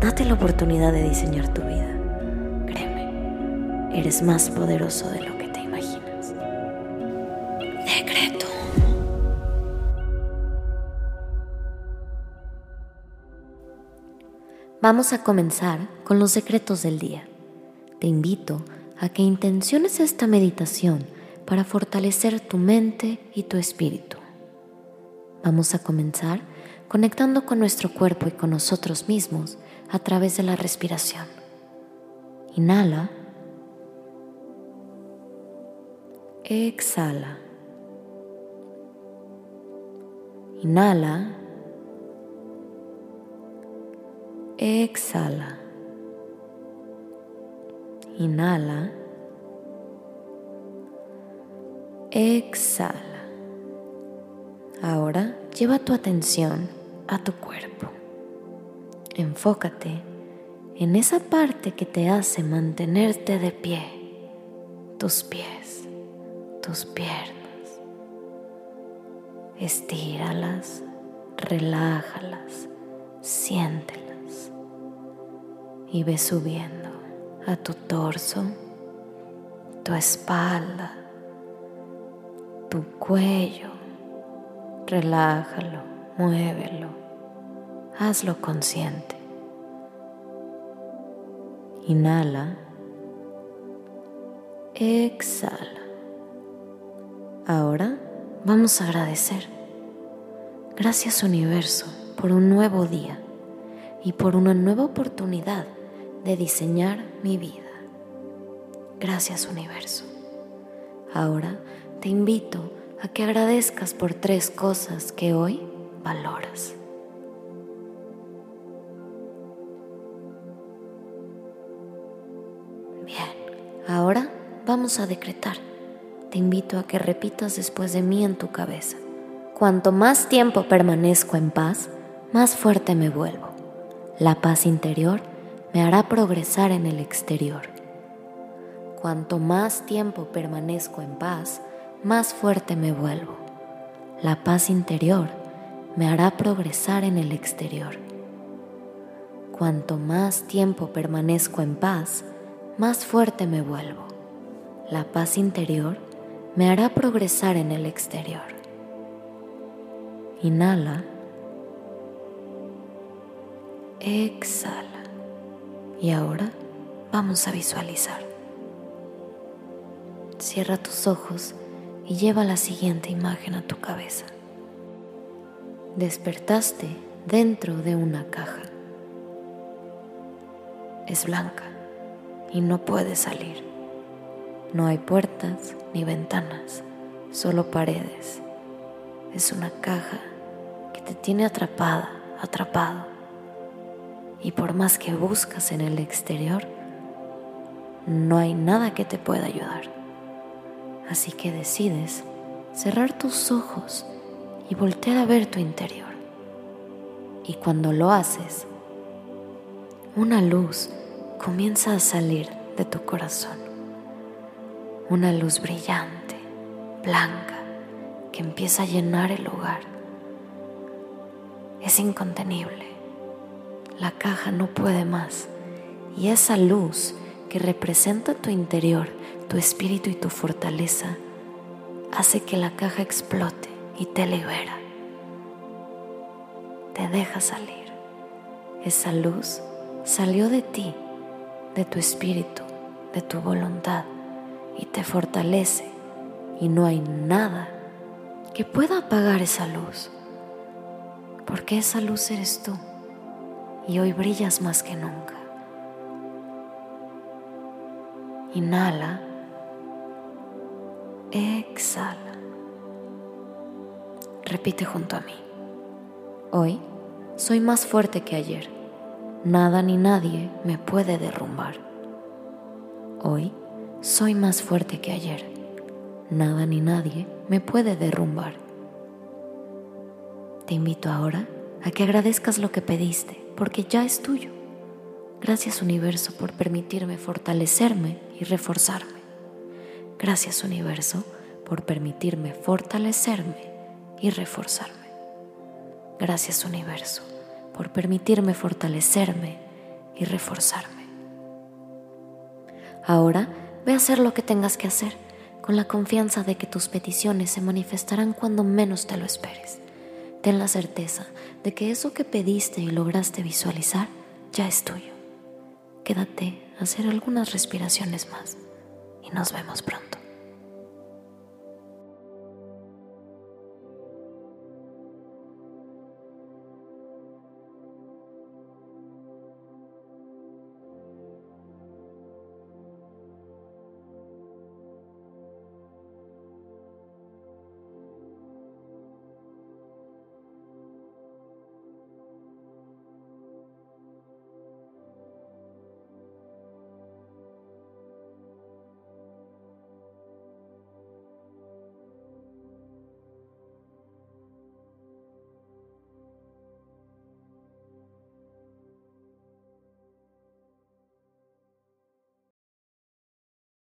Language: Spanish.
Date la oportunidad de diseñar tu vida. Créeme, eres más poderoso de lo que te imaginas. Decreto. Vamos a comenzar con los secretos del día. Te invito a que intenciones esta meditación para fortalecer tu mente y tu espíritu. Vamos a comenzar conectando con nuestro cuerpo y con nosotros mismos a través de la respiración. Inhala. Exhala. Inhala. Exhala. Inhala. Exhala. Ahora lleva tu atención a tu cuerpo. Enfócate en esa parte que te hace mantenerte de pie, tus pies, tus piernas. Estíralas, relájalas, siéntelas y ve subiendo a tu torso, tu espalda, tu cuello. Relájalo, muévelo hazlo consciente. Inhala. Exhala. Ahora vamos a agradecer. Gracias universo por un nuevo día y por una nueva oportunidad de diseñar mi vida. Gracias universo. Ahora te invito a que agradezcas por tres cosas que hoy valoras. Ahora vamos a decretar. Te invito a que repitas después de mí en tu cabeza. Cuanto más tiempo permanezco en paz, más fuerte me vuelvo. La paz interior me hará progresar en el exterior. Cuanto más tiempo permanezco en paz, más fuerte me vuelvo. La paz interior me hará progresar en el exterior. Cuanto más tiempo permanezco en paz, más fuerte me vuelvo. La paz interior me hará progresar en el exterior. Inhala. Exhala. Y ahora vamos a visualizar. Cierra tus ojos y lleva la siguiente imagen a tu cabeza. Despertaste dentro de una caja. Es blanca y no puedes salir. No hay puertas ni ventanas, solo paredes. Es una caja que te tiene atrapada, atrapado. Y por más que buscas en el exterior, no hay nada que te pueda ayudar. Así que decides cerrar tus ojos y voltear a ver tu interior. Y cuando lo haces, una luz comienza a salir de tu corazón. Una luz brillante, blanca, que empieza a llenar el lugar. Es incontenible. La caja no puede más. Y esa luz que representa tu interior, tu espíritu y tu fortaleza, hace que la caja explote y te libera. Te deja salir. Esa luz salió de ti de tu espíritu, de tu voluntad y te fortalece y no hay nada que pueda apagar esa luz, porque esa luz eres tú y hoy brillas más que nunca. Inhala, exhala. Repite junto a mí. Hoy soy más fuerte que ayer nada ni nadie me puede derrumbar. Hoy soy más fuerte que ayer. Nada ni nadie me puede derrumbar. Te invito ahora a que agradezcas lo que pediste, porque ya es tuyo. Gracias universo por permitirme fortalecerme y reforzarme. Gracias universo por permitirme fortalecerme y reforzarme. Gracias universo por permitirme fortalecerme y reforzarme. Ahora ve a hacer lo que tengas que hacer con la confianza de que tus peticiones se manifestarán cuando menos te lo esperes. Ten la certeza de que eso que pediste y lograste visualizar ya es tuyo. Quédate a hacer algunas respiraciones más y nos vemos pronto.